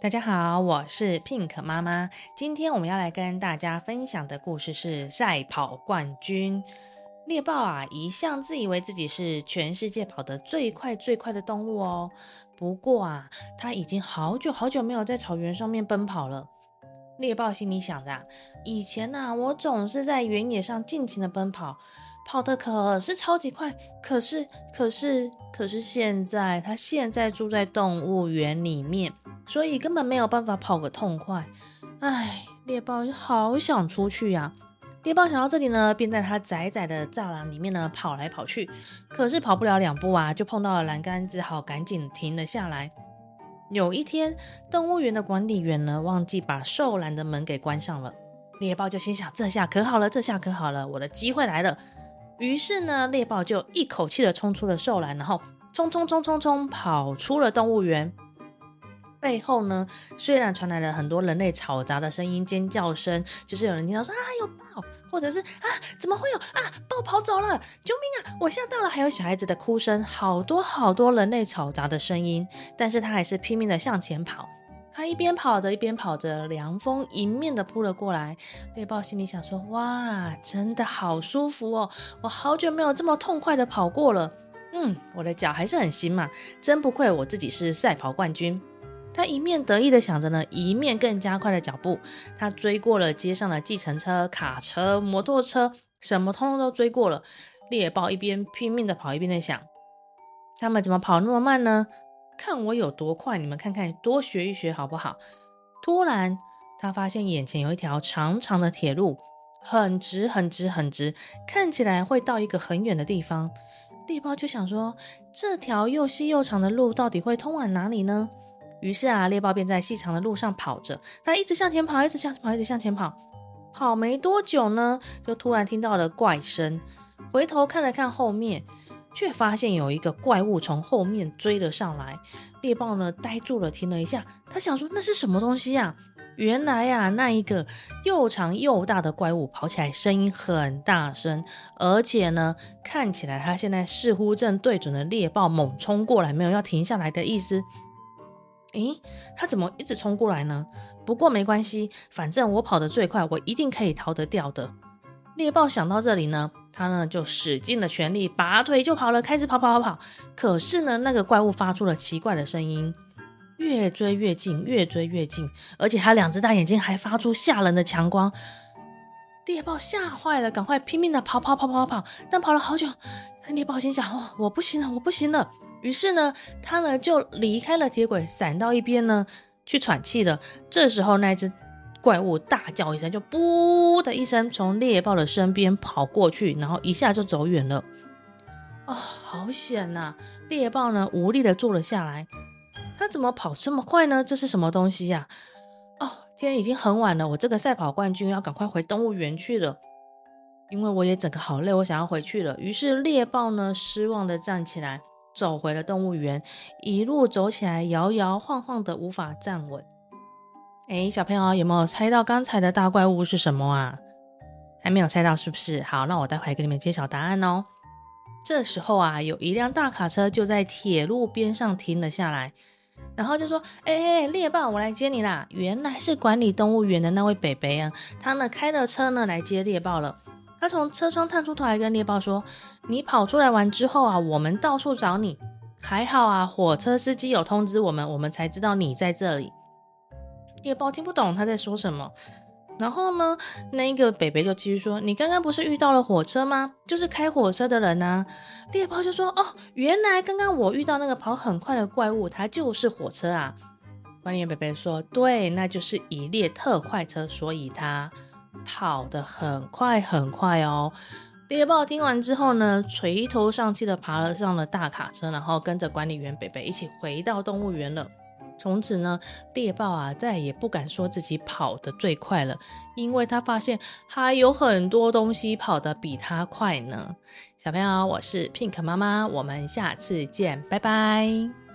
大家好，我是 Pink 妈妈。今天我们要来跟大家分享的故事是赛跑冠军。猎豹啊，一向自以为自己是全世界跑得最快最快的动物哦。不过啊，它已经好久好久没有在草原上面奔跑了。猎豹心里想着，以前呐，我总是在原野上尽情的奔跑，跑得可是超级快。可是，可是，可是现在，它现在住在动物园里面。所以根本没有办法跑个痛快，唉，猎豹就好想出去呀。猎豹想到这里呢，便在它窄窄的栅栏里面呢跑来跑去，可是跑不了两步啊，就碰到了栏杆，只好赶紧停了下来。有一天，动物园的管理员呢忘记把兽栏的门给关上了，猎豹就心想：这下可好了，这下可好了，我的机会来了。于是呢，猎豹就一口气的冲出了兽栏，然后冲冲冲冲冲跑出了动物园。背后呢，虽然传来了很多人类吵杂的声音、尖叫声，就是有人听到说啊有豹，或者是啊怎么会有啊豹跑走了，救命啊，我吓到了，还有小孩子的哭声，好多好多人类吵杂的声音，但是他还是拼命的向前跑。他一边跑着一边跑着，凉风迎面的扑了过来。猎豹心里想说：哇，真的好舒服哦，我好久没有这么痛快的跑过了。嗯，我的脚还是很新嘛，真不愧我自己是赛跑冠军。他一面得意的想着呢，一面更加快了脚步。他追过了街上的计程车、卡车、摩托车，什么通通都追过了。猎豹一边拼命的跑，一边在想：他们怎么跑那么慢呢？看我有多快，你们看看，多学一学好不好？突然，他发现眼前有一条长长的铁路，很直、很直、很直，看起来会到一个很远的地方。猎豹就想说：这条又细又长的路到底会通往哪里呢？于是啊，猎豹便在细长的路上跑着，它一直向前跑，一直向前跑，一直向前跑。跑没多久呢，就突然听到了怪声。回头看了看后面，却发现有一个怪物从后面追了上来。猎豹呢，呆住了，停了一下，他想说：“那是什么东西呀？”原来呀，那一个又长又大的怪物跑起来声音很大声，而且呢，看起来它现在似乎正对准了猎豹猛冲过来，没有要停下来的意思。诶，他怎么一直冲过来呢？不过没关系，反正我跑得最快，我一定可以逃得掉的。猎豹想到这里呢，他呢就使尽了全力，拔腿就跑了，开始跑跑跑跑。可是呢，那个怪物发出了奇怪的声音，越追越近，越追越近，而且他两只大眼睛还发出吓人的强光。猎豹吓坏了，赶快拼命的跑跑跑跑跑，但跑了好久，猎豹心想：哦，我不行了，我不行了。于是呢，他呢就离开了铁轨，闪到一边呢去喘气了。这时候，那只怪物大叫一声，就“噗”的一声从猎豹的身边跑过去，然后一下就走远了。啊、哦，好险呐！猎豹呢无力的坐了下来。他怎么跑这么快呢？这是什么东西呀、哦，天已经很晚了，我这个赛跑冠军要赶快回动物园去了，因为我也整个好累，我想要回去了。于是猎豹呢失望的站起来。走回了动物园，一路走起来摇摇晃晃的，无法站稳。哎，小朋友有没有猜到刚才的大怪物是什么啊？还没有猜到是不是？好，那我待会给你们揭晓答案哦。这时候啊，有一辆大卡车就在铁路边上停了下来，然后就说：“哎，猎豹，我来接你啦！”原来是管理动物园的那位北北啊，他呢开了车呢来接猎豹了。他从车窗探出头来跟猎豹说：“你跑出来玩之后啊，我们到处找你，还好啊，火车司机有通知我们，我们才知道你在这里。”猎豹听不懂他在说什么。然后呢，那一个北北就继续说：“你刚刚不是遇到了火车吗？就是开火车的人啊。”猎豹就说：“哦，原来刚刚我遇到那个跑很快的怪物，它就是火车啊。”管理员北北说：“对，那就是一列特快车，所以它。”跑得很快很快哦！猎豹听完之后呢，垂头丧气的爬了上了大卡车，然后跟着管理员北北一起回到动物园了。从此呢，猎豹啊再也不敢说自己跑得最快了，因为他发现还有很多东西跑得比他快呢。小朋友，我是 Pink 妈妈，我们下次见，拜拜。